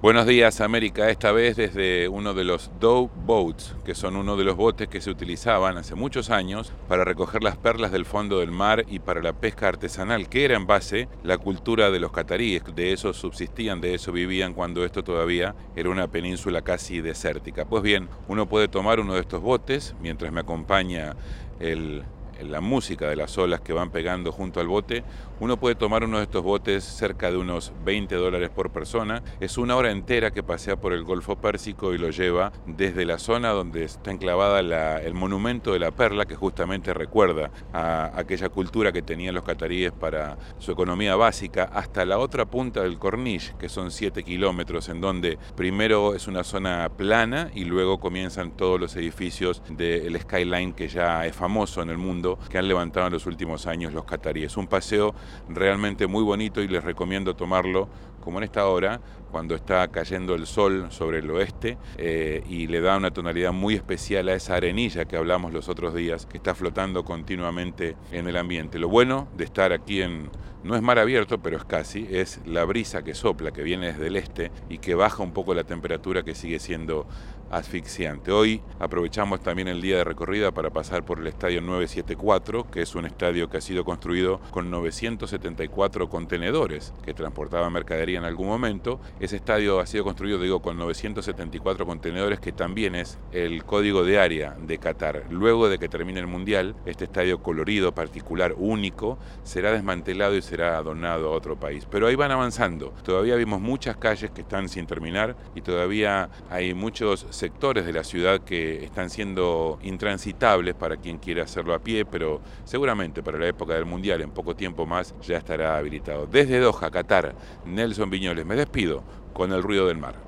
Buenos días América, esta vez desde uno de los Dow Boats, que son uno de los botes que se utilizaban hace muchos años para recoger las perlas del fondo del mar y para la pesca artesanal, que era en base la cultura de los cataríes, de eso subsistían, de eso vivían cuando esto todavía era una península casi desértica. Pues bien, uno puede tomar uno de estos botes mientras me acompaña el la música de las olas que van pegando junto al bote, uno puede tomar uno de estos botes cerca de unos 20 dólares por persona. Es una hora entera que pasea por el Golfo Pérsico y lo lleva desde la zona donde está enclavada el monumento de la perla, que justamente recuerda a aquella cultura que tenían los cataríes para su economía básica, hasta la otra punta del Corniche, que son 7 kilómetros, en donde primero es una zona plana y luego comienzan todos los edificios del skyline que ya es famoso en el mundo que han levantado en los últimos años los cataríes. Un paseo realmente muy bonito y les recomiendo tomarlo como en esta hora, cuando está cayendo el sol sobre el oeste eh, y le da una tonalidad muy especial a esa arenilla que hablamos los otros días, que está flotando continuamente en el ambiente. Lo bueno de estar aquí en, no es mar abierto, pero es casi, es la brisa que sopla, que viene desde el este y que baja un poco la temperatura que sigue siendo asfixiante. Hoy aprovechamos también el día de recorrida para pasar por el estadio 974, que es un estadio que ha sido construido con 974 contenedores que transportaban mercadería en algún momento. Ese estadio ha sido construido, digo, con 974 contenedores, que también es el código de área de Qatar. Luego de que termine el Mundial, este estadio colorido, particular, único, será desmantelado y será donado a otro país. Pero ahí van avanzando. Todavía vimos muchas calles que están sin terminar y todavía hay muchos sectores de la ciudad que están siendo intransitables para quien quiera hacerlo a pie, pero seguramente para la época del Mundial, en poco tiempo más, ya estará habilitado. Desde Doha, Qatar, Nelson Viñoles, me despido con el ruido del mar.